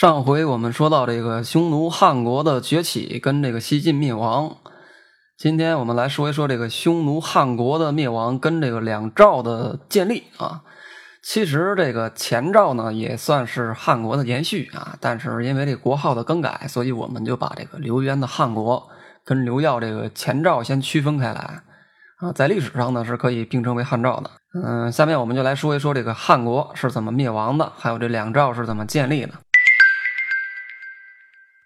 上回我们说到这个匈奴汉国的崛起跟这个西晋灭亡，今天我们来说一说这个匈奴汉国的灭亡跟这个两赵的建立啊。其实这个前赵呢也算是汉国的延续啊，但是因为这国号的更改，所以我们就把这个刘渊的汉国跟刘耀这个前赵先区分开来啊，在历史上呢是可以并称为汉赵的。嗯，下面我们就来说一说这个汉国是怎么灭亡的，还有这两赵是怎么建立的。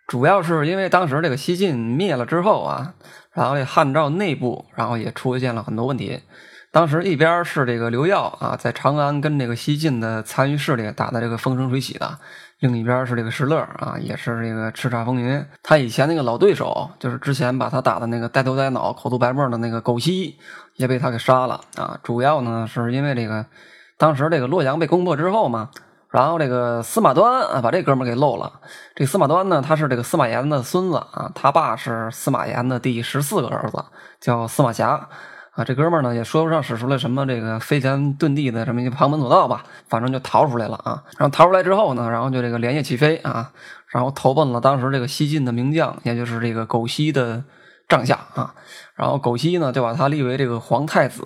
主要是因为当时这个西晋灭了之后啊，然后这汉赵内部，然后也出现了很多问题。当时一边是这个刘耀啊，在长安跟这个西晋的残余势力打的这个风生水起的；另一边是这个石勒啊，也是这个叱咤风云。他以前那个老对手，就是之前把他打的那个呆头呆脑、口吐白沫的那个狗西，也被他给杀了啊。主要呢是因为这个，当时这个洛阳被攻破之后嘛。然后这个司马端啊，把这哥们给漏了。这司马端呢，他是这个司马炎的孙子啊，他爸是司马炎的第十四个儿子，叫司马峡啊。这哥们呢，也说不上使出来什么这个飞天遁地的什么一旁门左道吧，反正就逃出来了啊。然后逃出来之后呢，然后就这个连夜起飞啊，然后投奔了当时这个西晋的名将，也就是这个狗西的帐下啊。然后狗西呢，就把他立为这个皇太子。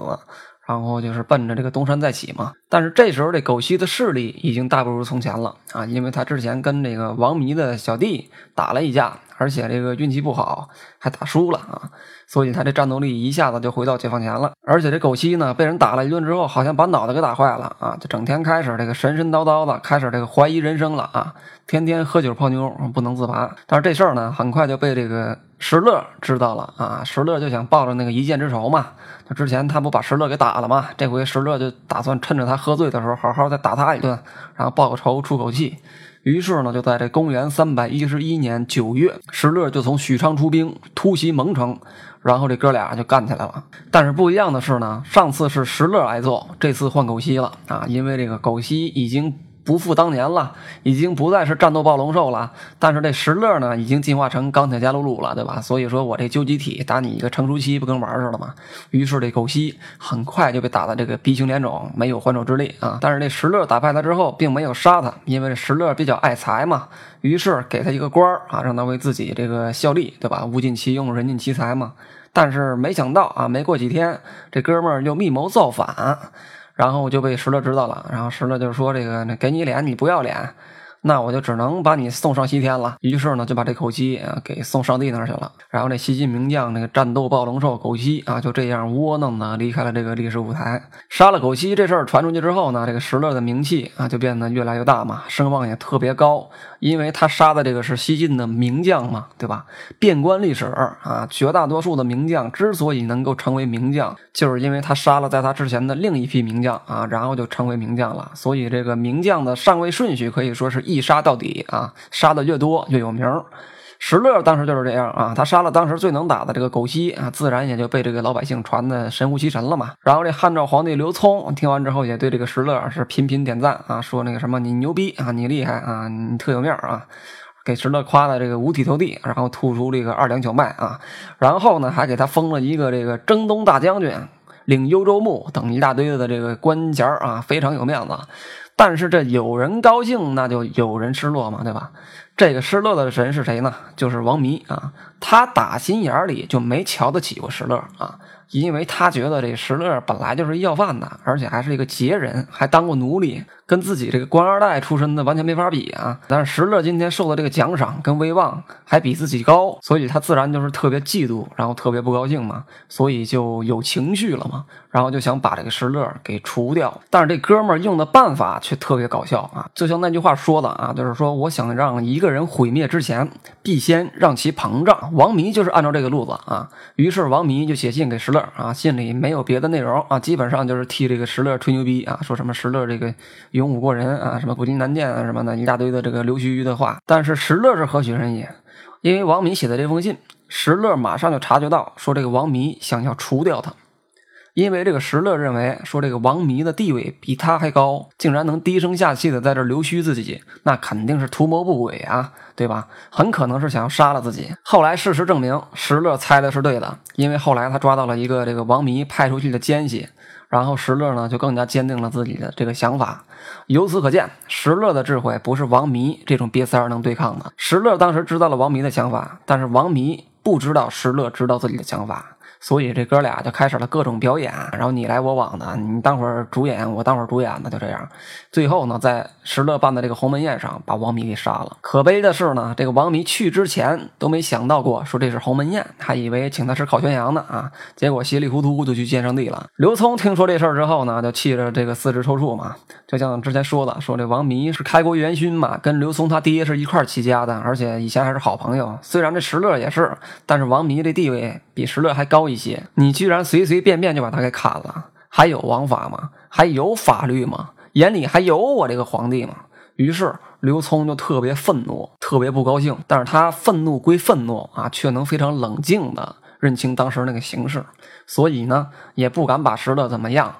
然后就是奔着这个东山再起嘛，但是这时候这狗西的势力已经大不如从前了啊，因为他之前跟这个王弥的小弟打了一架，而且这个运气不好，还打输了啊，所以他这战斗力一下子就回到解放前了。而且这狗西呢，被人打了一顿之后，好像把脑袋给打坏了啊，就整天开始这个神神叨叨的，开始这个怀疑人生了啊，天天喝酒泡妞，不能自拔。但是这事儿呢，很快就被这个石勒知道了啊，石勒就想报着那个一箭之仇嘛。他之前他不把石勒给打了嘛？这回石勒就打算趁着他喝醉的时候，好好再打他一顿，然后报个仇，出口气。于是呢，就在这公元三百一十一年九月，石勒就从许昌出兵突袭蒙城，然后这哥俩就干起来了。但是不一样的是呢，上次是石勒挨揍，这次换狗西了啊，因为这个狗西已经。不复当年了，已经不再是战斗暴龙兽了。但是这石勒呢，已经进化成钢铁加鲁鲁了，对吧？所以说我这究极体打你一个成熟期，不跟玩似的吗？于是这狗西很快就被打的这个鼻青脸肿，没有还手之力啊。但是这石勒打败他之后，并没有杀他，因为石勒比较爱财嘛，于是给他一个官儿啊，让他为自己这个效力，对吧？物尽其用，人尽其才嘛。但是没想到啊，没过几天，这哥们儿又密谋造反。然后我就被石头知道了，然后石头就说：“这个，那给你脸，你不要脸。”那我就只能把你送上西天了。于是呢，就把这口西啊给送上帝那儿去了。然后这西晋名将那个战斗暴龙兽狗西啊，就这样窝囊的离开了这个历史舞台。杀了狗西这事儿传出去之后呢，这个石勒的名气啊就变得越来越大嘛，声望也特别高。因为他杀的这个是西晋的名将嘛，对吧？遍观历史啊，绝大多数的名将之所以能够成为名将，就是因为他杀了在他之前的另一批名将啊，然后就成为名将了。所以这个名将的上位顺序可以说是。一杀到底啊，杀的越多越有名。石勒当时就是这样啊，他杀了当时最能打的这个狗西啊，自然也就被这个老百姓传的神乎其神了嘛。然后这汉昭皇帝刘聪听完之后，也对这个石勒是频频点赞啊，说那个什么你牛逼啊，你厉害啊，你特有面啊，给石勒夸的这个五体投地，然后吐出这个二两九脉啊，然后呢还给他封了一个这个征东大将军，领幽州牧等一大堆的这个官衔啊，非常有面子。但是这有人高兴，那就有人失落嘛，对吧？这个失落的神是谁呢？就是王弥啊，他打心眼里就没瞧得起过石勒啊。因为他觉得这石勒本来就是要饭的，而且还是一个杰人，还当过奴隶，跟自己这个官二代出身的完全没法比啊。但是石勒今天受的这个奖赏跟威望还比自己高，所以他自然就是特别嫉妒，然后特别不高兴嘛，所以就有情绪了嘛，然后就想把这个石勒给除掉。但是这哥们儿用的办法却特别搞笑啊，就像那句话说的啊，就是说我想让一个人毁灭之前，必先让其膨胀。王迷就是按照这个路子啊，于是王迷就写信给石勒。啊，信里没有别的内容啊，基本上就是替这个石勒吹牛逼啊，说什么石勒这个勇武过人啊，什么古今难见啊，什么的一大堆的这个溜须的话。但是石勒是何许人也？因为王弥写的这封信，石勒马上就察觉到，说这个王弥想要除掉他。因为这个石勒认为说这个王弥的地位比他还高，竟然能低声下气的在这溜须自己，那肯定是图谋不轨啊，对吧？很可能是想要杀了自己。后来事实证明，石勒猜的是对的，因为后来他抓到了一个这个王弥派出去的奸细，然后石勒呢就更加坚定了自己的这个想法。由此可见，石勒的智慧不是王弥这种瘪三儿能对抗的。石勒当时知道了王弥的想法，但是王弥不知道石勒知道自己的想法。所以这哥俩就开始了各种表演，然后你来我往的，你当会儿主演，我当会儿主演的，就这样。最后呢，在石勒办的这个鸿门宴上，把王弥给杀了。可悲的是呢，这个王弥去之前都没想到过，说这是鸿门宴，还以为请他吃烤全羊呢啊。结果稀里糊涂就去见上帝了。刘聪听说这事儿之后呢，就气着这个四肢抽搐嘛。就像之前说的，说这王弥是开国元勋嘛，跟刘聪他爹是一块起家的，而且以前还是好朋友。虽然这石勒也是，但是王弥这地位比石勒还高。一些，你居然随随便便就把他给砍了，还有王法吗？还有法律吗？眼里还有我这个皇帝吗？于是刘聪就特别愤怒，特别不高兴。但是他愤怒归愤怒啊，却能非常冷静的认清当时那个形势，所以呢，也不敢把石勒怎么样。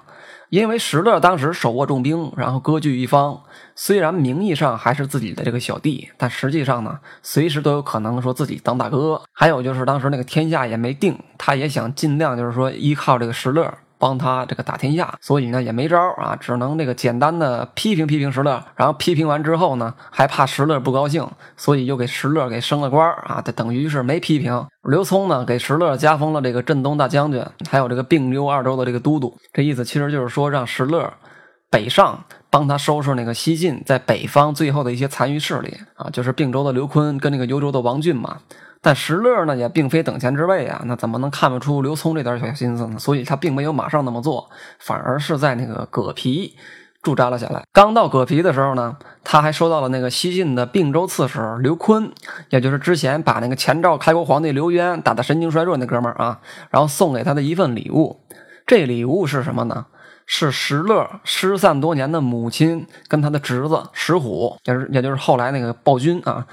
因为石勒当时手握重兵，然后割据一方，虽然名义上还是自己的这个小弟，但实际上呢，随时都有可能说自己当大哥。还有就是当时那个天下也没定，他也想尽量就是说依靠这个石勒。帮他这个打天下，所以呢也没招啊，只能这个简单的批评批评石勒，然后批评完之后呢，还怕石勒不高兴，所以又给石勒给升了官啊，这等于是没批评。刘聪呢给石勒加封了这个镇东大将军，还有这个并州二州的这个都督，这意思其实就是说让石勒北上帮他收拾那个西晋在北方最后的一些残余势力啊，就是并州的刘坤跟那个幽州的王俊嘛。但石勒呢，也并非等闲之辈啊，那怎么能看不出刘聪这点小心思呢？所以他并没有马上那么做，反而是在那个葛皮驻扎了下来。刚到葛皮的时候呢，他还收到了那个西晋的并州刺史刘坤，也就是之前把那个前赵开国皇帝刘渊打得神经衰弱那哥们儿啊，然后送给他的一份礼物。这礼物是什么呢？是石勒失散多年的母亲跟他的侄子石虎，也是也就是后来那个暴君啊。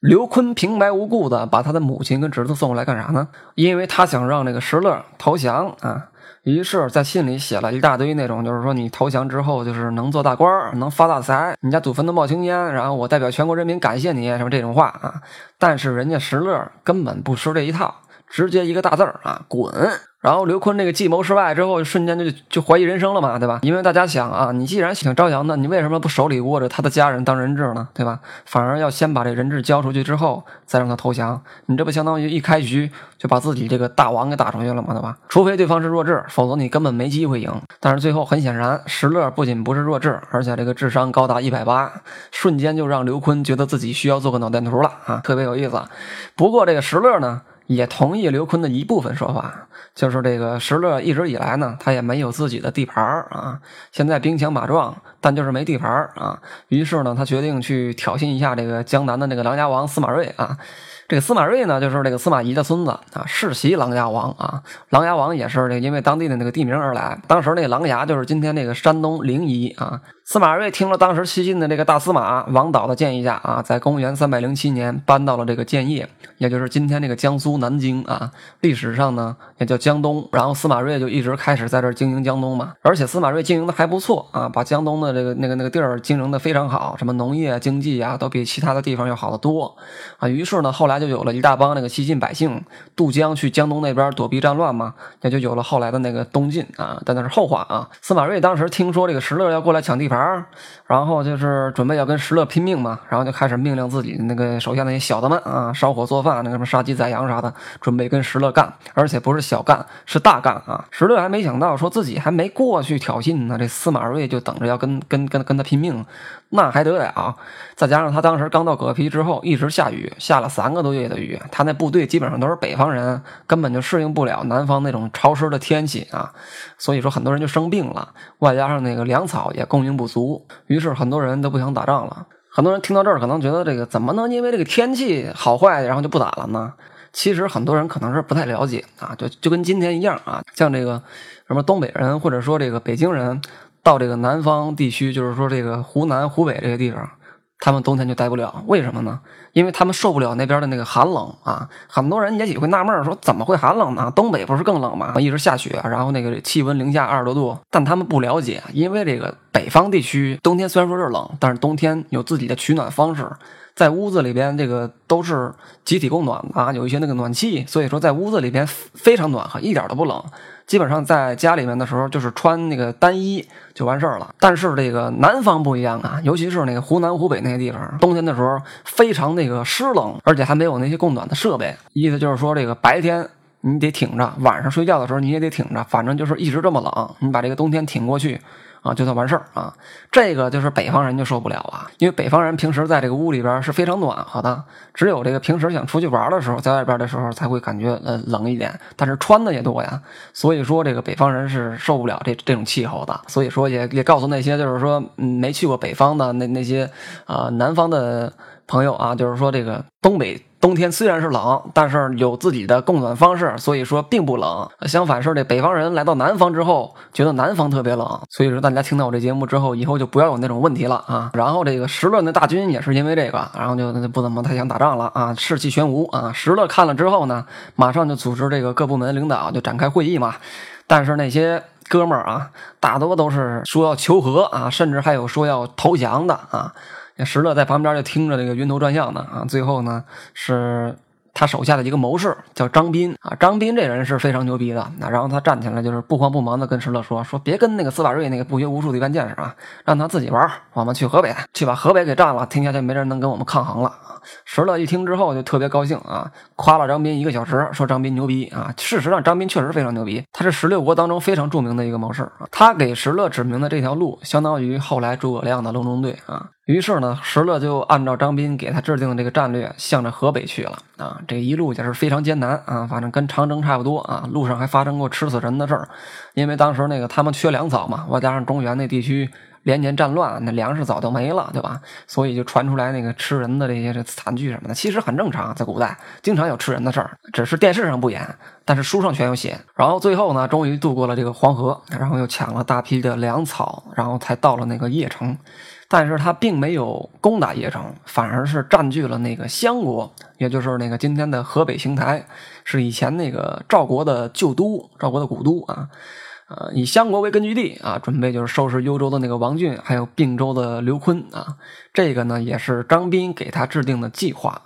刘坤平白无故的把他的母亲跟侄子送过来干啥呢？因为他想让那个石勒投降啊，于是，在信里写了一大堆那种，就是说你投降之后就是能做大官能发大财，你家祖坟都冒青烟，然后我代表全国人民感谢你什么这种话啊。但是人家石勒根本不吃这一套，直接一个大字儿啊，滚！然后刘坤这个计谋失败之后，瞬间就就怀疑人生了嘛，对吧？因为大家想啊，你既然想招降的，你为什么不手里握着他的家人当人质呢？对吧？反而要先把这人质交出去之后，再让他投降，你这不相当于一开局就把自己这个大王给打出去了嘛，对吧？除非对方是弱智，否则你根本没机会赢。但是最后很显然，石勒不仅不是弱智，而且这个智商高达一百八，瞬间就让刘坤觉得自己需要做个脑电图了啊，特别有意思。不过这个石勒呢？也同意刘坤的一部分说法，就是这个石勒一直以来呢，他也没有自己的地盘啊。现在兵强马壮，但就是没地盘啊。于是呢，他决定去挑衅一下这个江南的那个琅琊王司马睿啊。这个司马睿呢，就是这个司马懿的孙子啊，世袭琅琊王啊。琅琊王也是这因为当地的那个地名而来。当时那个琅琊就是今天那个山东临沂啊。司马睿听了当时西晋的这个大司马王导的建议下啊，在公元三百零七年搬到了这个建业，也就是今天这个江苏南京啊。历史上呢也叫江东。然后司马睿就一直开始在这儿经营江东嘛。而且司马睿经营的还不错啊，把江东的这个那个那个地儿经营的非常好，什么农业经济啊，都比其他的地方要好得多啊。于是呢，后来就有了一大帮那个西晋百姓渡江去江东那边躲避战乱嘛，也就有了后来的那个东晋啊。但那是后话啊。司马睿当时听说这个石勒要过来抢地盘。啊然后就是准备要跟石勒拼命嘛，然后就开始命令自己那个手下那些小的们啊，烧火做饭，那个什么杀鸡宰羊啥的，准备跟石勒干，而且不是小干，是大干啊！石勒还没想到，说自己还没过去挑衅呢，这司马睿就等着要跟跟跟跟他拼命。那还得了？再加上他当时刚到葛皮之后，一直下雨，下了三个多月的雨，他那部队基本上都是北方人，根本就适应不了南方那种潮湿的天气啊。所以说很多人就生病了，外加上那个粮草也供应不足，于是很多人都不想打仗了。很多人听到这儿可能觉得这个怎么能因为这个天气好坏然后就不打了呢？其实很多人可能是不太了解啊，就就跟今天一样啊，像这个什么东北人或者说这个北京人。到这个南方地区，就是说这个湖南、湖北这些地方，他们冬天就待不了。为什么呢？因为他们受不了那边的那个寒冷啊。很多人也许会纳闷说，怎么会寒冷呢？东北不是更冷吗？一直下雪，然后那个气温零下二十多度。但他们不了解，因为这个北方地区冬天虽然说是冷，但是冬天有自己的取暖方式。在屋子里边这个都是集体供暖啊，有一些那个暖气，所以说在屋子里边非常暖和，一点都不冷。基本上在家里面的时候，就是穿那个单衣就完事儿了。但是这个南方不一样啊，尤其是那个湖南、湖北那些地方，冬天的时候非常那个湿冷，而且还没有那些供暖的设备。意思就是说，这个白天你得挺着，晚上睡觉的时候你也得挺着，反正就是一直这么冷，你把这个冬天挺过去。啊，就算完事儿啊，这个就是北方人就受不了啊，因为北方人平时在这个屋里边是非常暖和的，只有这个平时想出去玩的时候，在外边的时候才会感觉呃冷一点，但是穿的也多呀，所以说这个北方人是受不了这这种气候的，所以说也也告诉那些就是说没去过北方的那那些啊南方的朋友啊，就是说这个东北。冬天虽然是冷，但是有自己的供暖方式，所以说并不冷。相反是这北方人来到南方之后，觉得南方特别冷。所以说大家听到我这节目之后，以后就不要有那种问题了啊。然后这个石勒的大军也是因为这个，然后就不怎么太想打仗了啊，士气全无啊。石勒看了之后呢，马上就组织这个各部门领导就展开会议嘛。但是那些哥们儿啊，大多都是说要求和啊，甚至还有说要投降的啊。石勒在旁边就听着这个晕头转向的啊，最后呢是。他手下的一个谋士叫张斌啊，张斌这人是非常牛逼的。那然后他站起来，就是不慌不忙的跟石勒说：“说别跟那个司马睿那个不学无术的一般见识啊，让他自己玩，我们去河北，去把河北给占了，天下就没人能跟我们抗衡了啊。”石勒一听之后就特别高兴啊，夸了张斌一个小时，说张斌牛逼啊。事实上，张斌确实非常牛逼，他是十六国当中非常著名的一个谋士啊。他给石勒指明的这条路，相当于后来诸葛亮的隆中对啊。于是呢，石勒就按照张斌给他制定的这个战略，向着河北去了啊。这一路也是非常艰难啊，反正跟长征差不多啊。路上还发生过吃死人的事儿，因为当时那个他们缺粮草嘛，外加上中原那地区连年战乱，那粮食早就没了，对吧？所以就传出来那个吃人的这些惨剧什么的，其实很正常，在古代经常有吃人的事儿，只是电视上不演，但是书上全有写。然后最后呢，终于渡过了这个黄河，然后又抢了大批的粮草，然后才到了那个邺城。但是他并没有攻打邺城，反而是占据了那个襄国，也就是那个今天的河北邢台，是以前那个赵国的旧都，赵国的古都啊，呃，以相国为根据地啊，准备就是收拾幽州的那个王俊，还有并州的刘坤啊，这个呢也是张斌给他制定的计划。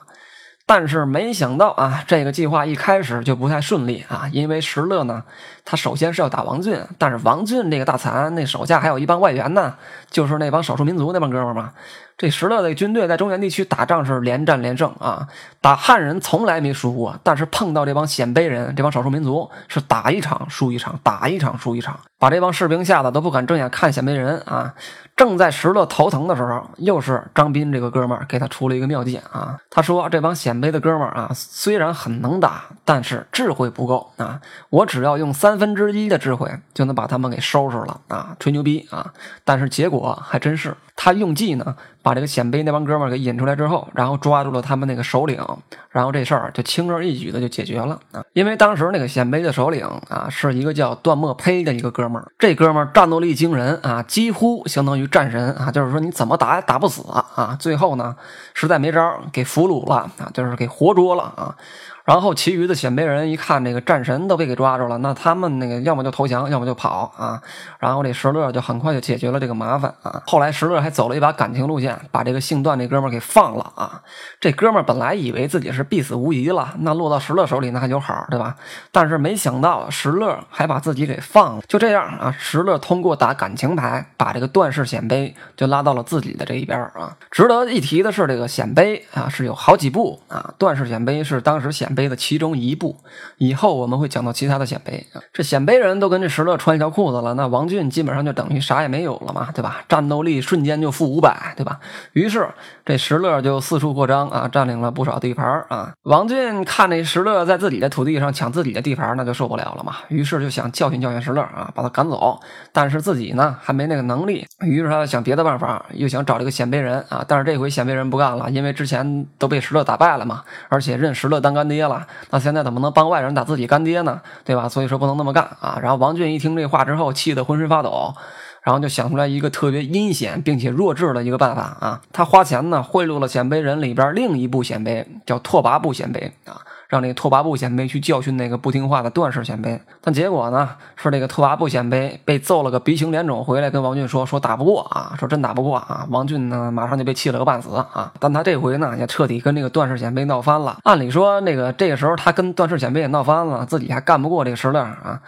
但是没想到啊，这个计划一开始就不太顺利啊，因为石勒呢，他首先是要打王俊，但是王俊这个大残，那手下还有一帮外援呢，就是那帮少数民族那帮哥们嘛。这石勒的军队在中原地区打仗是连战连胜啊，打汉人从来没输过，但是碰到这帮鲜卑人，这帮少数民族是打一场输一场，打一场输一场，把这帮士兵吓得都不敢正眼看鲜卑人啊。正在石勒头疼的时候，又是张斌这个哥们儿给他出了一个妙计啊。他说：“这帮鲜卑的哥们儿啊，虽然很能打，但是智慧不够啊。我只要用三分之一的智慧，就能把他们给收拾了啊！吹牛逼啊！但是结果还真是，他用计呢。”把这个鲜卑那帮哥们儿给引出来之后，然后抓住了他们那个首领，然后这事儿就轻而易举的就解决了啊！因为当时那个鲜卑的首领啊，是一个叫段墨呸的一个哥们儿，这哥们战斗力惊人啊，几乎相当于战神啊，就是说你怎么打也打不死啊！最后呢，实在没招，给俘虏了啊，就是给活捉了啊！然后，其余的鲜卑人一看这个战神都被给抓住了，那他们那个要么就投降，要么就跑啊。然后这石勒就很快就解决了这个麻烦啊。后来石勒还走了一把感情路线，把这个姓段那哥们儿给放了啊。这哥们儿本来以为自己是必死无疑了，那落到石勒手里那还有好，对吧？但是没想到石勒还把自己给放了。就这样啊，石勒通过打感情牌，把这个段氏鲜卑就拉到了自己的这一边啊。值得一提的是，这个鲜卑啊是有好几部啊。段氏鲜卑是当时鲜。碑的其中一部，以后我们会讲到其他的鲜卑啊。这鲜卑人都跟这石勒穿一条裤子了，那王浚基本上就等于啥也没有了嘛，对吧？战斗力瞬间就负五百，对吧？于是这石勒就四处扩张啊，占领了不少地盘啊。王浚看这石勒在自己的土地上抢自己的地盘，那就受不了了嘛，于是就想教训教训石勒啊，把他赶走。但是自己呢还没那个能力，于是他想别的办法，又想找这个鲜卑人啊。但是这回鲜卑人不干了，因为之前都被石勒打败了嘛，而且认石勒当干爹。了，那现在怎么能帮外人打自己干爹呢？对吧？所以说不能那么干啊！然后王俊一听这话之后，气得浑身发抖，然后就想出来一个特别阴险并且弱智的一个办法啊！他花钱呢贿赂了鲜卑人里边另一部鲜卑，叫拓跋部鲜卑啊。让那个拓跋部鲜卑去教训那个不听话的段氏鲜卑。但结果呢，是这个拓跋部鲜卑被揍了个鼻青脸肿，回来跟王俊说说打不过啊，说真打不过啊。王俊呢，马上就被气了个半死啊。但他这回呢，也彻底跟那个段氏鲜卑闹翻了。按理说，那个这个时候他跟段氏鲜卑也闹翻了，自己还干不过这个石勒啊。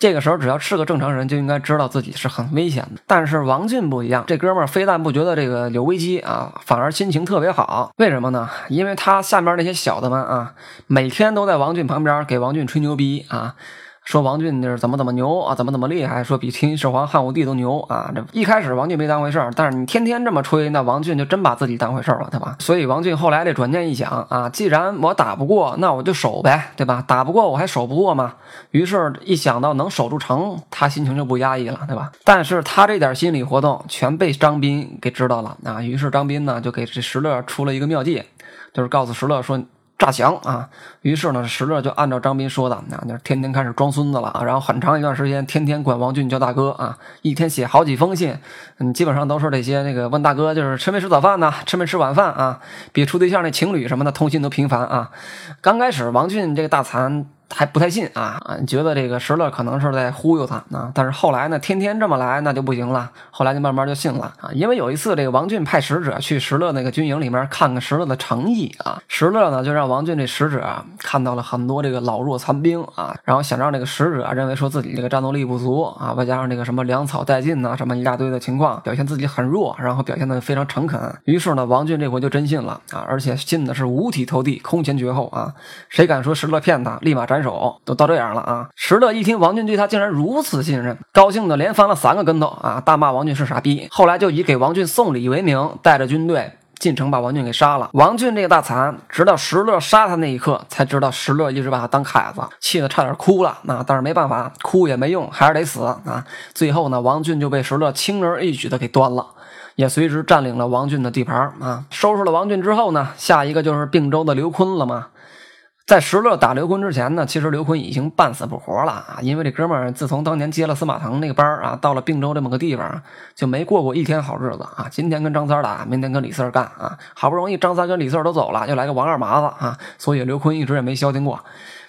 这个时候，只要是个正常人，就应该知道自己是很危险的。但是王俊不一样，这哥们儿非但不觉得这个有危机啊，反而心情特别好。为什么呢？因为他下面那些小的们啊，每天都在王俊旁边给王俊吹牛逼啊。说王俊就是怎么怎么牛啊，怎么怎么厉害，说比秦始皇、汉武帝都牛啊！这一开始王俊没当回事儿，但是你天天这么吹，那王俊就真把自己当回事儿了，对吧？所以王俊后来这转念一想啊，既然我打不过，那我就守呗，对吧？打不过我还守不过吗？于是，一想到能守住城，他心情就不压抑了，对吧？但是他这点心理活动全被张斌给知道了啊！于是张斌呢就给这石勒出了一个妙计，就是告诉石勒说。大降啊！于是呢，石乐就按照张斌说的，那就是天天开始装孙子了啊。然后很长一段时间，天天管王俊叫大哥啊，一天写好几封信，嗯，基本上都是这些那个问大哥，就是吃没吃早饭呢？吃没吃晚饭啊？比处对象那情侣什么的通信都频繁啊。刚开始，王俊这个大残。还不太信啊啊！觉得这个石勒可能是在忽悠他啊。但是后来呢，天天这么来那就不行了。后来就慢慢就信了啊。因为有一次，这个王俊派使者去石勒那个军营里面看看石勒的诚意啊。石勒呢就让王俊这使者看到了很多这个老弱残兵啊，然后想让这个使者认为说自己这个战斗力不足啊，外加上这个什么粮草殆尽呐，什么一大堆的情况，表现自己很弱，然后表现的非常诚恳。于是呢，王俊这回就真信了啊，而且信的是五体投地、空前绝后啊。谁敢说石勒骗他，立马斩。手都到这样了啊！石勒一听王俊对他竟然如此信任，高兴的连翻了三个跟头啊！大骂王俊是傻逼。后来就以给王俊送礼为名，带着军队进城把王俊给杀了。王俊这个大残，直到石勒杀他那一刻，才知道石勒一直把他当凯子，气得差点哭了。那但是没办法，哭也没用，还是得死啊！最后呢，王俊就被石勒轻而易举的给端了，也随之占领了王俊的地盘啊！收拾了王俊之后呢，下一个就是并州的刘琨了嘛。在石勒打刘坤之前呢，其实刘坤已经半死不活了啊！因为这哥们儿自从当年接了司马腾那个班啊，到了并州这么个地方，就没过过一天好日子啊！今天跟张三打，明天跟李四干啊！好不容易张三跟李四都走了，又来个王二麻子啊！所以刘坤一直也没消停过。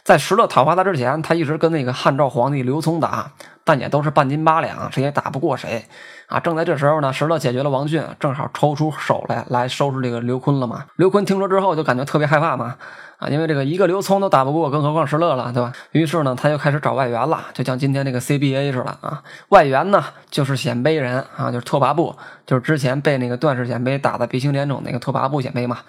在石勒讨伐他之前，他一直跟那个汉赵皇帝刘聪打，但也都是半斤八两，谁也打不过谁啊！正在这时候呢，石勒解决了王俊，正好抽出手来来收拾这个刘坤了嘛。刘坤听说之后就感觉特别害怕嘛。啊，因为这个一个刘聪都打不过，更何况石勒了，对吧？于是呢，他就开始找外援了，就像今天这个 CBA 似的啊。外援呢，就是鲜卑人啊，就是拓跋部，就是之前被那个段氏鲜卑打的鼻青脸肿那个拓跋部鲜卑嘛。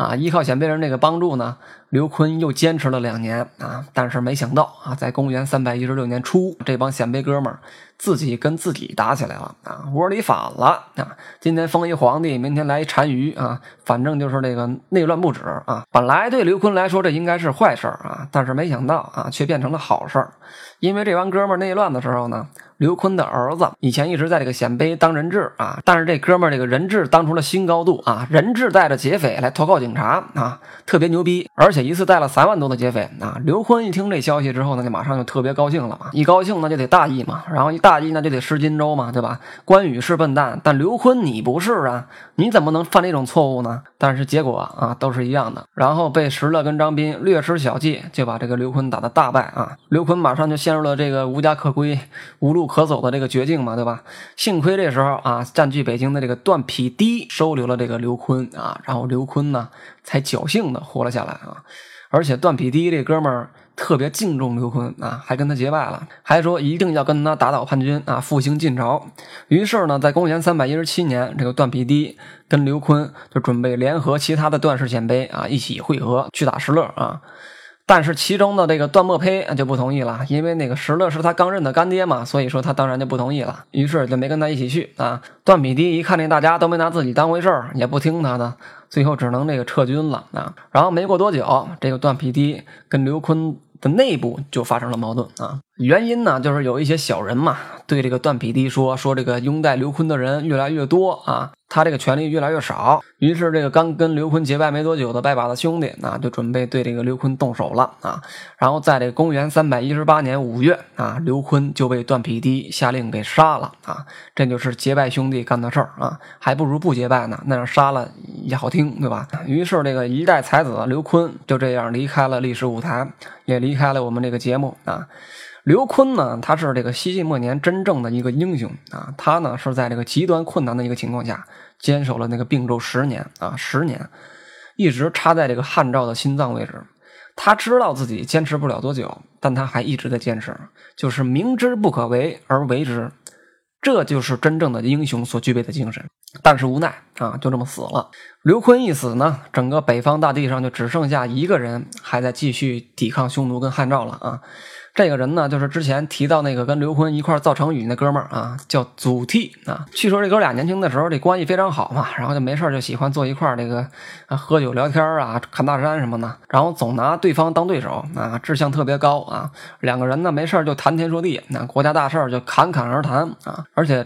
啊，依靠鲜卑人这个帮助呢，刘琨又坚持了两年啊。但是没想到啊，在公元三百一十六年初，这帮鲜卑哥们儿自己跟自己打起来了啊，窝里反了啊。今天封一皇帝，明天来一单于啊，反正就是这个内乱不止啊。本来对刘琨来说这应该是坏事啊，但是没想到啊，却变成了好事儿。因为这帮哥们儿内乱的时候呢，刘坤的儿子以前一直在这个鲜卑当人质啊，但是这哥们儿这个人质当出了新高度啊，人质带着劫匪来投靠警察啊，特别牛逼，而且一次带了三万多的劫匪啊。刘坤一听这消息之后呢，就马上就特别高兴了嘛，一高兴那就得大意嘛，然后一大意那就得失荆州嘛，对吧？关羽是笨蛋，但刘坤你不是啊，你怎么能犯这种错误呢？但是结果啊都是一样的，然后被石勒跟张斌略施小计，就把这个刘坤打得大败啊，刘坤马上就。陷入了这个无家可归、无路可走的这个绝境嘛，对吧？幸亏这时候啊，占据北京的这个段匹敌收留了这个刘坤啊，然后刘坤呢才侥幸的活了下来啊。而且段匹敌这哥们儿特别敬重刘坤啊，还跟他结拜了，还说一定要跟他打倒叛军啊，复兴晋朝。于是呢，在公元三百一十七年，这个段匹敌跟刘坤就准备联合其他的段氏鲜卑啊，一起会合去打石勒啊。但是其中的这个段莫胚就不同意了，因为那个石勒是他刚认的干爹嘛，所以说他当然就不同意了，于是就没跟他一起去啊。段匹敌一看那大家都没拿自己当回事儿，也不听他的，最后只能那个撤军了啊。然后没过多久，这个段匹敌跟刘坤的内部就发生了矛盾啊。原因呢，就是有一些小人嘛，对这个段匹敌说：“说这个拥戴刘坤的人越来越多啊，他这个权力越来越少。”于是这个刚跟刘坤结拜没多久的拜把子兄弟啊，就准备对这个刘坤动手了啊。然后在这公元三百一十八年五月啊，刘坤就被段匹敌下令给杀了啊。这就是结拜兄弟干的事儿啊，还不如不结拜呢，那样杀了也好听，对吧？于是这个一代才子刘坤就这样离开了历史舞台，也离开了我们这个节目啊。刘坤呢，他是这个西晋末年真正的一个英雄啊！他呢是在这个极端困难的一个情况下，坚守了那个并州十年啊，十年，一直插在这个汉赵的心脏位置。他知道自己坚持不了多久，但他还一直在坚持，就是明知不可为而为之，这就是真正的英雄所具备的精神。但是无奈啊，就这么死了。刘坤一死呢，整个北方大地上就只剩下一个人还在继续抵抗匈奴跟汉赵了啊。这个人呢，就是之前提到那个跟刘坤一块造成语那哥们儿啊，叫祖逖啊。据说这哥俩年轻的时候这关系非常好嘛，然后就没事就喜欢坐一块儿这个喝酒聊天啊，看大山什么的，然后总拿对方当对手啊，志向特别高啊。两个人呢没事就谈天说地，那国家大事就侃侃而谈啊。而且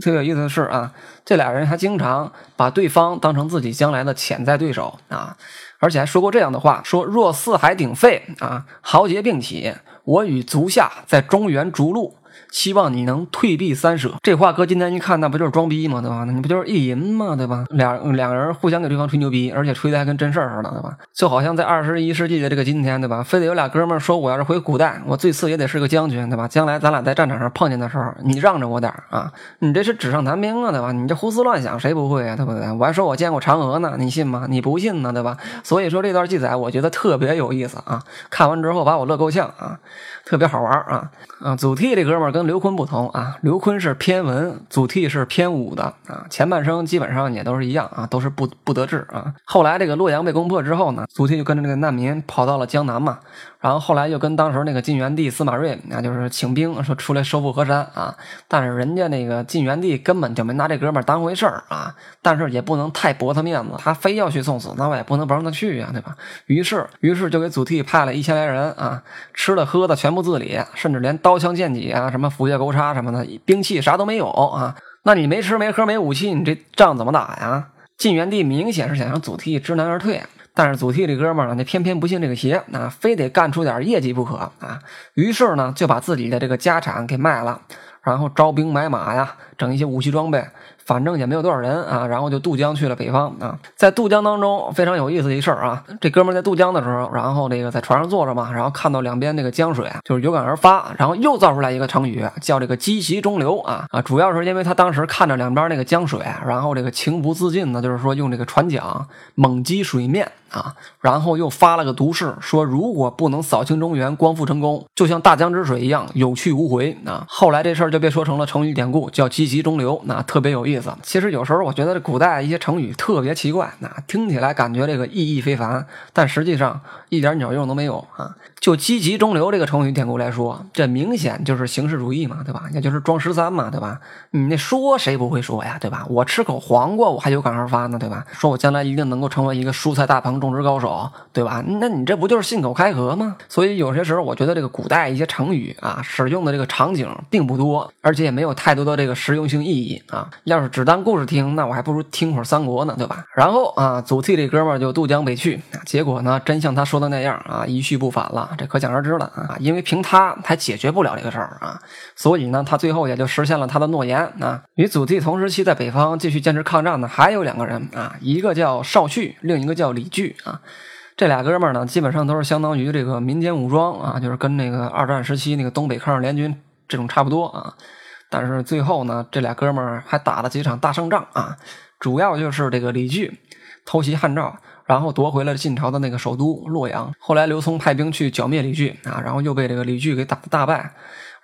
特别有意思的是啊，这俩人还经常把对方当成自己将来的潜在对手啊，而且还说过这样的话：说若四海鼎沸啊，豪杰并起。我与足下在中原逐鹿。希望你能退避三舍，这话搁今天一看，那不就是装逼吗？对吧？那你不就是意淫吗？对吧？两两个人互相给对方吹牛逼，而且吹的还跟真事儿似的，对吧？就好像在二十一世纪的这个今天，对吧？非得有俩哥们儿说，我要是回古代，我最次也得是个将军，对吧？将来咱俩在战场上碰见的时候，你让着我点啊！你这是纸上谈兵啊，对吧？你这胡思乱想，谁不会啊？对不对？我还说我见过嫦娥呢，你信吗？你不信呢，对吧？所以说这段记载，我觉得特别有意思啊！看完之后把我乐够呛啊，特别好玩啊啊！祖逖这哥们儿跟刘坤不同啊。刘坤是偏文，祖逖是偏武的啊。前半生基本上也都是一样啊，都是不不得志啊。后来这个洛阳被攻破之后呢，祖逖就跟着这个难民跑到了江南嘛。然后后来又跟当时那个晋元帝司马睿，那就是请兵说出来收复河山啊。但是人家那个晋元帝根本就没拿这哥们儿当回事儿啊。但是也不能太驳他面子，他非要去送死，那我也不能不让他去呀，对吧？于是，于是就给祖逖派了一千来人啊，吃的喝的全部自理，甚至连刀枪剑戟啊，什么斧钺钩叉什么的兵器啥都没有啊。那你没吃没喝没武器，你这仗怎么打呀？晋元帝明显是想让祖逖知难而退。但是祖逖这哥们儿呢，那偏偏不信这个邪，啊，非得干出点业绩不可啊。于是呢，就把自己的这个家产给卖了，然后招兵买马呀，整一些武器装备。反正也没有多少人啊，然后就渡江去了北方啊。在渡江当中，非常有意思一事儿啊。这哥们在渡江的时候，然后这个在船上坐着嘛，然后看到两边那个江水啊就是有感而发，然后又造出来一个成语，叫这个积习中流啊啊。主要是因为他当时看着两边那个江水，然后这个情不自禁呢，就是说用这个船桨猛击水面啊，然后又发了个毒誓，说如果不能扫清中原，光复成功，就像大江之水一样有去无回啊。后来这事儿就被说成了成语典故，叫积极中流，那特别有。意思其实有时候我觉得这古代一些成语特别奇怪，那听起来感觉这个意义非凡，但实际上一点鸟用都没有啊。就积极中流这个成语典故来说，这明显就是形式主义嘛，对吧？也就是装十三嘛，对吧？你那说谁不会说呀，对吧？我吃口黄瓜我还有感而发呢，对吧？说我将来一定能够成为一个蔬菜大棚种植高手，对吧？那你这不就是信口开河吗？所以有些时候我觉得这个古代一些成语啊，使用的这个场景并不多，而且也没有太多的这个实用性意义啊。要是只当故事听，那我还不如听会儿三国呢，对吧？然后啊，祖逖这哥们儿就渡江北去，结果呢，真像他说的那样啊，一去不返了。这可想而知了啊！因为凭他还解决不了这个事儿啊，所以呢，他最后也就实现了他的诺言啊。与祖逖同时期在北方继续坚持抗战的还有两个人啊，一个叫邵旭，另一个叫李据啊。这俩哥们儿呢，基本上都是相当于这个民间武装啊，就是跟那个二战时期那个东北抗日联军这种差不多啊。但是最后呢，这俩哥们儿还打了几场大胜仗啊，主要就是这个李据偷袭汉赵。然后夺回了晋朝的那个首都洛阳。后来刘聪派兵去剿灭李据啊，然后又被这个李据给打得大败。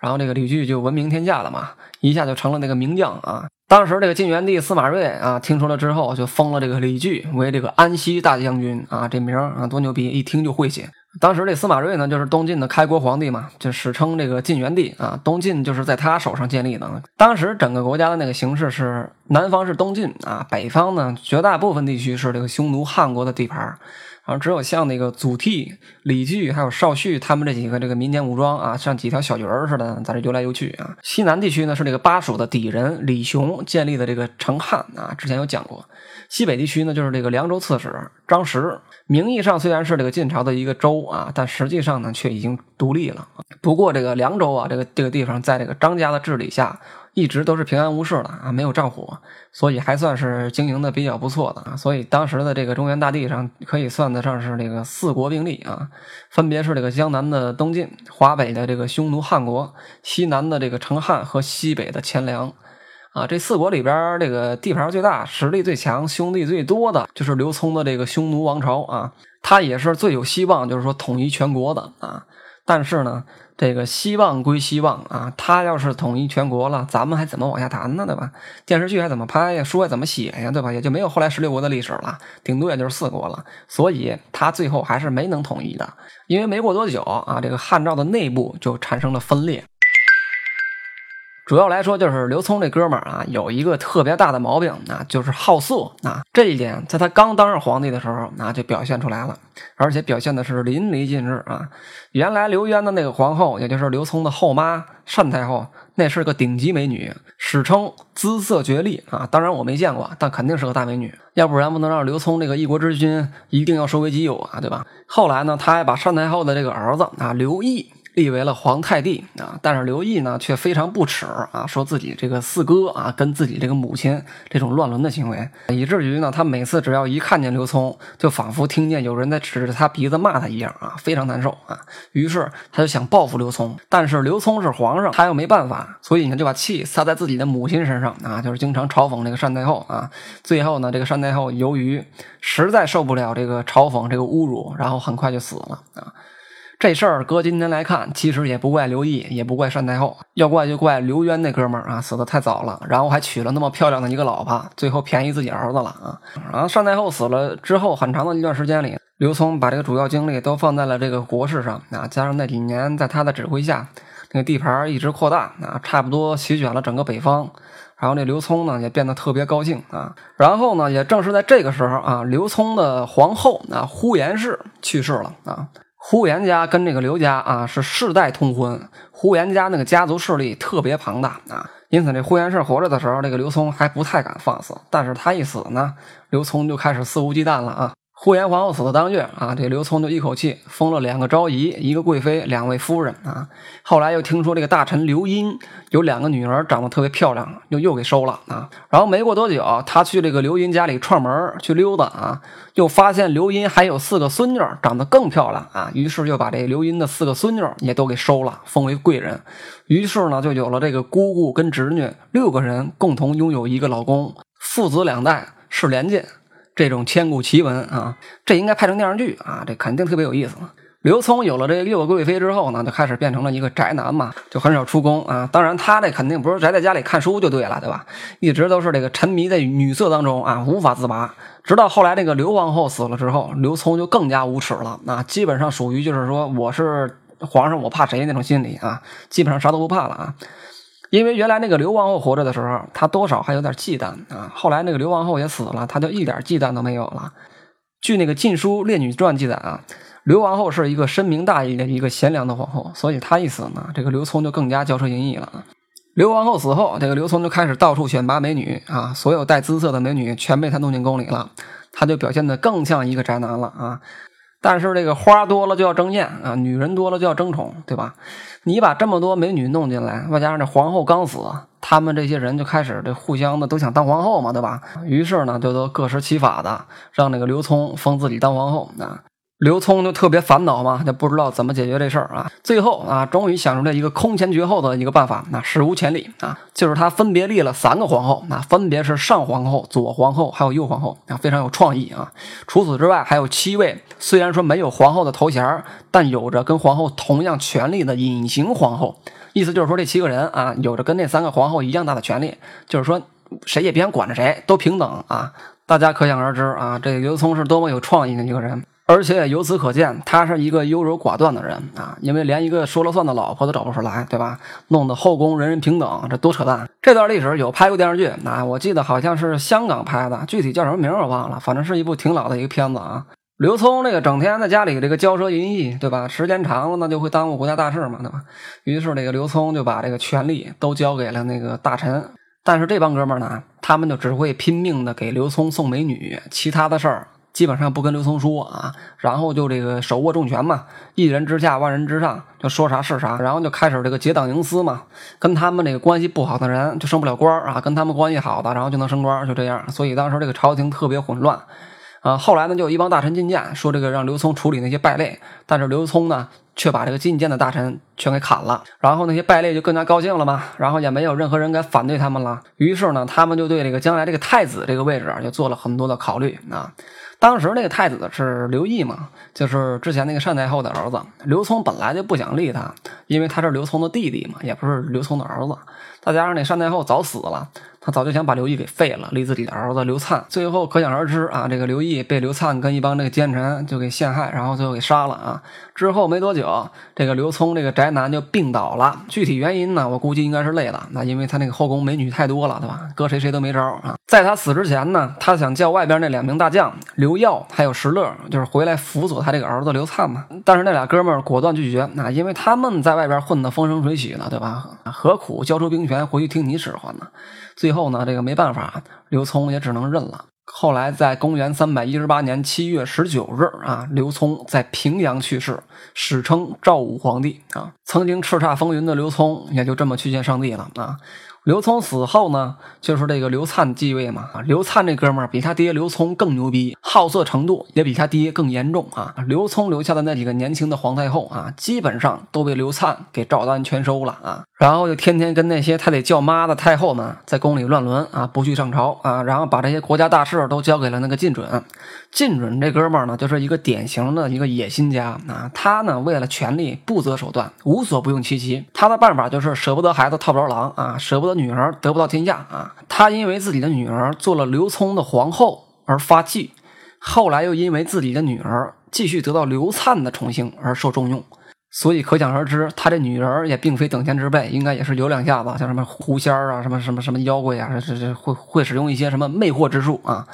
然后这个李据就闻名天下了嘛，一下就成了那个名将啊。当时这个晋元帝司马睿啊，听说了之后就封了这个李据为这个安西大将军啊，这名啊多牛逼，一听就会写。当时这司马睿呢，就是东晋的开国皇帝嘛，就史称这个晋元帝啊。东晋就是在他手上建立的。当时整个国家的那个形势是南方是东晋啊，北方呢绝大部分地区是这个匈奴汉国的地盘然后只有像那个祖逖、李据还有邵绪他们这几个这个民间武装啊，像几条小鱼儿似的在这游来游去啊。西南地区呢是这个巴蜀的氐人李雄建立的这个成汉啊，之前有讲过。西北地区呢就是这个凉州刺史张实，名义上虽然是这个晋朝的一个州啊，但实际上呢却已经独立了。不过这个凉州啊，这个这个地方在这个张家的治理下。一直都是平安无事的啊，没有战火，所以还算是经营的比较不错的啊。所以当时的这个中原大地上可以算得上是这个四国并立啊，分别是这个江南的东晋、华北的这个匈奴汉国、西南的这个成汉和西北的前凉啊。这四国里边，这个地盘最大、实力最强、兄弟最多的就是刘聪的这个匈奴王朝啊，他也是最有希望，就是说统一全国的啊。但是呢。这个希望归希望啊，他要是统一全国了，咱们还怎么往下谈呢？对吧？电视剧还怎么拍呀？书还怎么写呀？对吧？也就没有后来十六国的历史了，顶多也就是四国了。所以他最后还是没能统一的，因为没过多久啊，这个汉赵的内部就产生了分裂。主要来说，就是刘聪这哥们儿啊，有一个特别大的毛病那，就是好色啊。这一点在他刚当上皇帝的时候，那就表现出来了，而且表现的是淋漓尽致啊。原来刘渊的那个皇后，也就是刘聪的后妈单太后，那是个顶级美女，史称姿色绝丽啊。当然我没见过，但肯定是个大美女，要不然不能让刘聪这个一国之君一定要收为己有啊，对吧？后来呢，他还把单太后的这个儿子啊刘毅。立为了皇太帝啊，但是刘毅呢却非常不耻啊，说自己这个四哥啊跟自己这个母亲这种乱伦的行为，以至于呢他每次只要一看见刘聪，就仿佛听见有人在指着他鼻子骂他一样啊，非常难受啊。于是他就想报复刘聪，但是刘聪是皇上，他又没办法，所以呢就把气撒在自己的母亲身上啊，就是经常嘲讽这个单太后啊。最后呢，这个单太后由于实在受不了这个嘲讽这个侮辱，然后很快就死了啊。这事儿搁今天来看，其实也不怪刘毅，也不怪单太后，要怪就怪刘渊那哥们儿啊，死的太早了，然后还娶了那么漂亮的一个老婆，最后便宜自己儿子了啊。然后单太后死了之后，很长的一段时间里，刘聪把这个主要精力都放在了这个国事上啊，加上那几年在他的指挥下，那个地盘一直扩大啊，差不多席卷了整个北方，然后这刘聪呢也变得特别高兴啊。然后呢，也正是在这个时候啊，刘聪的皇后啊呼延氏去世了啊。呼延家跟这个刘家啊是世代通婚，呼延家那个家族势力特别庞大啊，因此这呼延氏活着的时候，这个刘聪还不太敢放肆，但是他一死呢，刘聪就开始肆无忌惮了啊。呼延皇后死的当月啊，这刘聪就一口气封了两个昭仪，一个贵妃，两位夫人啊。后来又听说这个大臣刘英有两个女儿长得特别漂亮，又又给收了啊。然后没过多久，他去这个刘英家里串门去溜达啊，又发现刘英还有四个孙女长得更漂亮啊，于是又把这刘英的四个孙女也都给收了，封为贵人。于是呢，就有了这个姑姑跟侄女六个人共同拥有一个老公，父子两代是连襟。这种千古奇闻啊，这应该拍成电视剧啊，这肯定特别有意思。刘聪有了这六个贵妃之后呢，就开始变成了一个宅男嘛，就很少出宫啊。当然，他这肯定不是宅在家里看书就对了，对吧？一直都是这个沉迷在女色当中啊，无法自拔。直到后来这个刘皇后死了之后，刘聪就更加无耻了啊，基本上属于就是说我是皇上，我怕谁那种心理啊，基本上啥都不怕了啊。因为原来那个刘皇后活着的时候，她多少还有点忌惮啊。后来那个刘皇后也死了，她就一点忌惮都没有了。据那个《晋书·列女传》记载啊，刘皇后是一个深明大义的一个贤良的皇后，所以她一死呢，这个刘聪就更加骄奢淫逸了。刘皇后死后，这个刘聪就开始到处选拔美女啊，所有带姿色的美女全被他弄进宫里了，他就表现得更像一个宅男了啊。但是这个花多了就要争艳啊，女人多了就要争宠，对吧？你把这么多美女弄进来，外加上这皇后刚死，他们这些人就开始这互相的都想当皇后嘛，对吧？于是呢，就都各施其法的让那个刘聪封自己当皇后啊。刘聪就特别烦恼嘛，就不知道怎么解决这事儿啊。最后啊，终于想出来一个空前绝后的一个办法，那史无前例啊，就是他分别立了三个皇后，那分别是上皇后、左皇后还有右皇后啊，非常有创意啊。除此之外，还有七位虽然说没有皇后的头衔，但有着跟皇后同样权力的隐形皇后。意思就是说，这七个人啊，有着跟那三个皇后一样大的权利，就是说谁也别想管着谁，都平等啊。大家可想而知啊，这刘聪是多么有创意的一个人。而且由此可见，他是一个优柔寡断的人啊，因为连一个说了算的老婆都找不出来，对吧？弄得后宫人人平等，这多扯淡！这段历史有拍过电视剧啊，我记得好像是香港拍的，具体叫什么名我忘了，反正是一部挺老的一个片子啊。刘聪这个整天在家里这个骄奢淫逸，对吧？时间长了那就会耽误国家大事嘛，对吧？于是这个刘聪就把这个权力都交给了那个大臣，但是这帮哥们儿呢，他们就只会拼命的给刘聪送美女，其他的事儿。基本上不跟刘聪说啊，然后就这个手握重权嘛，一人之下万人之上，就说啥是啥，然后就开始这个结党营私嘛，跟他们这个关系不好的人就升不了官啊，跟他们关系好的然后就能升官，就这样。所以当时这个朝廷特别混乱啊。后来呢，就有一帮大臣进谏，说这个让刘聪处理那些败类，但是刘聪呢，却把这个进谏的大臣全给砍了，然后那些败类就更加高兴了嘛，然后也没有任何人敢反对他们了。于是呢，他们就对这个将来这个太子这个位置就做了很多的考虑啊。当时那个太子是刘义嘛，就是之前那个单太后的儿子。刘聪本来就不想立他，因为他是刘聪的弟弟嘛，也不是刘聪的儿子。再加上那单太后早死了。他早就想把刘毅给废了，立自己的儿子刘灿。最后可想而知啊，这个刘毅被刘灿跟一帮这个奸臣就给陷害，然后最后给杀了啊。之后没多久，这个刘聪这个宅男就病倒了。具体原因呢，我估计应该是累了。那因为他那个后宫美女太多了，对吧？搁谁谁都没招啊。在他死之前呢，他想叫外边那两名大将刘耀还有石勒，就是回来辅佐他这个儿子刘灿嘛。但是那俩哥们儿果断拒绝，那因为他们在外边混得风生水起的，对吧？何苦交出兵权回去听你使唤呢？最后后呢，这个没办法，刘聪也只能认了。后来在公元三百一十八年七月十九日啊，刘聪在平阳去世，史称赵武皇帝啊。曾经叱咤风云的刘聪也就这么去见上帝了啊。刘聪死后呢，就是这个刘灿继位嘛。刘灿这哥们儿比他爹刘聪更牛逼，好色程度也比他爹更严重啊。刘聪留下的那几个年轻的皇太后啊，基本上都被刘灿给照单全收了啊。然后就天天跟那些他得叫妈的太后们在宫里乱伦啊，不去上朝啊，然后把这些国家大事都交给了那个晋准。靳准这哥们儿呢，就是一个典型的一个野心家啊。他呢，为了权力不择手段，无所不用其极。他的办法就是舍不得孩子套不着狼啊，舍不得。女儿得不到天下啊！他因为自己的女儿做了刘聪的皇后而发迹，后来又因为自己的女儿继续得到刘灿的宠幸而受重用，所以可想而知，他这女儿也并非等闲之辈，应该也是有两下子，像什么狐仙啊，什么什么什么妖怪啊，这这会会使用一些什么魅惑之术啊。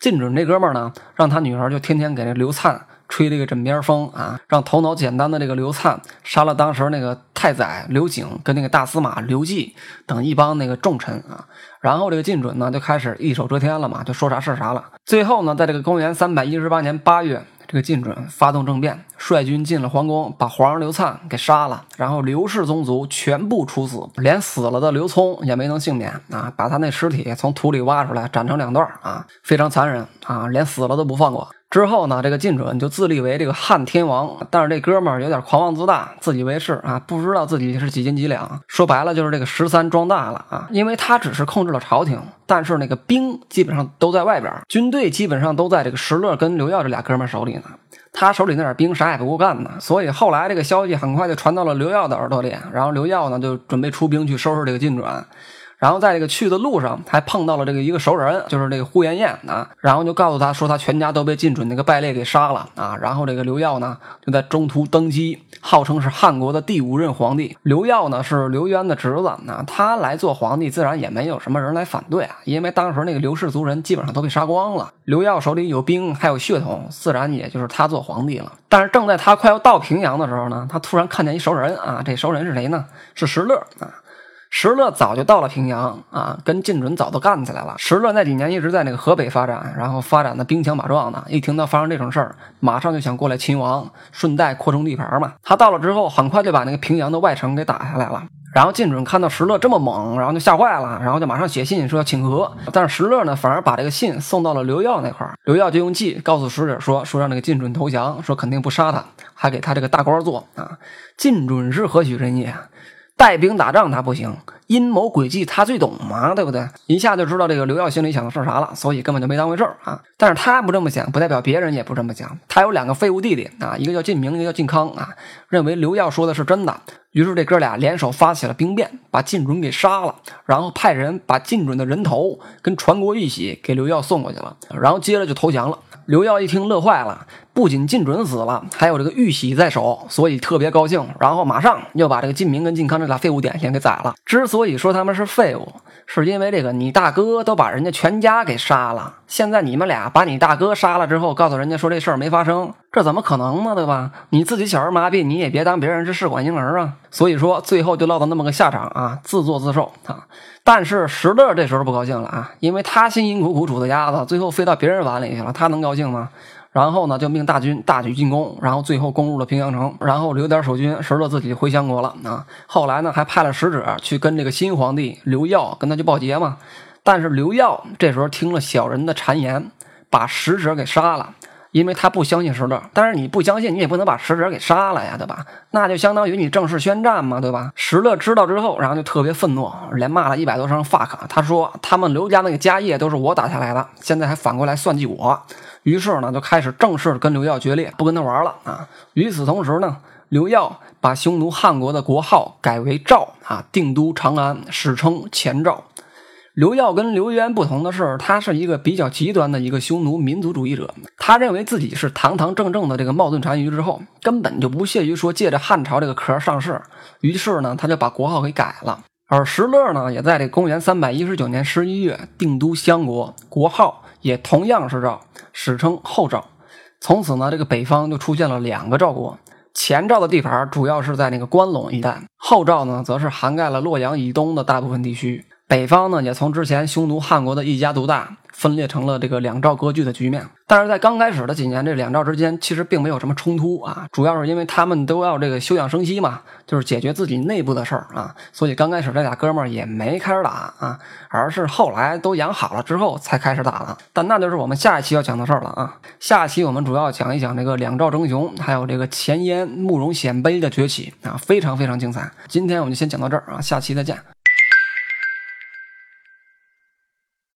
晋准这哥们儿呢，让他女儿就天天给这刘灿。吹这个枕边风啊，让头脑简单的这个刘灿杀了当时那个太宰刘景跟那个大司马刘季等一帮那个重臣啊，然后这个晋准呢就开始一手遮天了嘛，就说啥是啥了。最后呢，在这个公元三百一十八年八月。这个晋准发动政变，率军进了皇宫，把皇上刘灿给杀了，然后刘氏宗族全部处死，连死了的刘聪也没能幸免啊！把他那尸体从土里挖出来，斩成两段啊，非常残忍啊！连死了都不放过。之后呢，这个晋准就自立为这个汉天王，但是这哥们儿有点狂妄自大，自以为是啊，不知道自己是几斤几两。说白了就是这个十三装大了啊，因为他只是控制了朝廷，但是那个兵基本上都在外边，军队基本上都在这个石勒跟刘耀这俩哥们儿手里呢。他手里那点兵啥也不够干呢，所以后来这个消息很快就传到了刘耀的耳朵里，然后刘耀呢就准备出兵去收拾这个晋准。然后在这个去的路上，还碰到了这个一个熟人，就是这个呼延晏啊。然后就告诉他说，他全家都被晋准那个败类给杀了啊。然后这个刘耀呢，就在中途登基，号称是汉国的第五任皇帝。刘耀呢是刘渊的侄子，那他来做皇帝，自然也没有什么人来反对啊。因为当时那个刘氏族人基本上都被杀光了，刘耀手里有兵，还有血统，自然也就是他做皇帝了。但是正在他快要到平阳的时候呢，他突然看见一熟人啊。这熟人是谁呢？是石勒啊。石勒早就到了平阳啊，跟晋准早都干起来了。石勒那几年一直在那个河北发展，然后发展的兵强马壮的。一听到发生这种事儿，马上就想过来秦王，顺带扩充地盘嘛。他到了之后，很快就把那个平阳的外城给打下来了。然后晋准看到石勒这么猛，然后就吓坏了，然后就马上写信说要请和。但是石勒呢，反而把这个信送到了刘耀那块儿。刘耀就用计告诉使者说，说让那个晋准投降，说肯定不杀他，还给他这个大官做啊。晋准是何许人也？带兵打仗他不行，阴谋诡计他最懂嘛，对不对？一下就知道这个刘耀心里想的是啥了，所以根本就没当回事儿啊。但是他不这么想，不代表别人也不这么想。他有两个废物弟弟啊，一个叫晋明，一个叫晋康啊，认为刘耀说的是真的。于是这哥俩联手发起了兵变，把晋准给杀了，然后派人把晋准的人头跟传国玉玺给刘耀送过去了，然后接着就投降了。刘耀一听乐坏了。不仅晋准死了，还有这个玉玺在手，所以特别高兴。然后马上又把这个晋明跟晋康这俩废物点心给宰了。之所所以说他们是废物，是因为这个你大哥都把人家全家给杀了，现在你们俩把你大哥杀了之后，告诉人家说这事儿没发生，这怎么可能呢？对吧？你自己小儿麻痹，你也别当别人是试管婴儿啊。所以说最后就落到那么个下场啊，自作自受啊。但是石勒这时候不高兴了啊，因为他辛辛苦苦煮的鸭子，最后飞到别人碗里去了，他能高兴吗？然后呢，就命大军大举进攻，然后最后攻入了平阳城，然后留点守军，石勒自己回相国了啊。后来呢，还派了使者去跟这个新皇帝刘耀跟他去报捷嘛。但是刘耀这时候听了小人的谗言，把使者给杀了。因为他不相信石勒，但是你不相信，你也不能把使者给杀了呀，对吧？那就相当于你正式宣战嘛，对吧？石勒知道之后，然后就特别愤怒，连骂了一百多声 fuck。他说他们刘家那个家业都是我打下来的，现在还反过来算计我。于是呢，就开始正式跟刘耀决裂，不跟他玩了啊。与此同时呢，刘耀把匈奴汉国的国号改为赵啊，定都长安，史称前赵。刘耀跟刘渊不同的是，他是一个比较极端的一个匈奴民族主义者。他认为自己是堂堂正正的这个冒顿单于之后，根本就不屑于说借着汉朝这个壳上市。于是呢，他就把国号给改了。而石勒呢，也在这公元三百一十九年十一月定都襄国，国号也同样是赵，史称后赵。从此呢，这个北方就出现了两个赵国。前赵的地盘主要是在那个关陇一带，后赵呢，则是涵盖了洛阳以东的大部分地区。北方呢，也从之前匈奴、汉国的一家独大，分裂成了这个两赵割据的局面。但是在刚开始的几年，这两赵之间其实并没有什么冲突啊，主要是因为他们都要这个休养生息嘛，就是解决自己内部的事儿啊，所以刚开始这俩哥们儿也没开始打啊，而是后来都养好了之后才开始打的。但那就是我们下一期要讲的事儿了啊，下期我们主要讲一讲这个两赵争雄，还有这个前燕慕容鲜卑的崛起啊，非常非常精彩。今天我们就先讲到这儿啊，下期再见。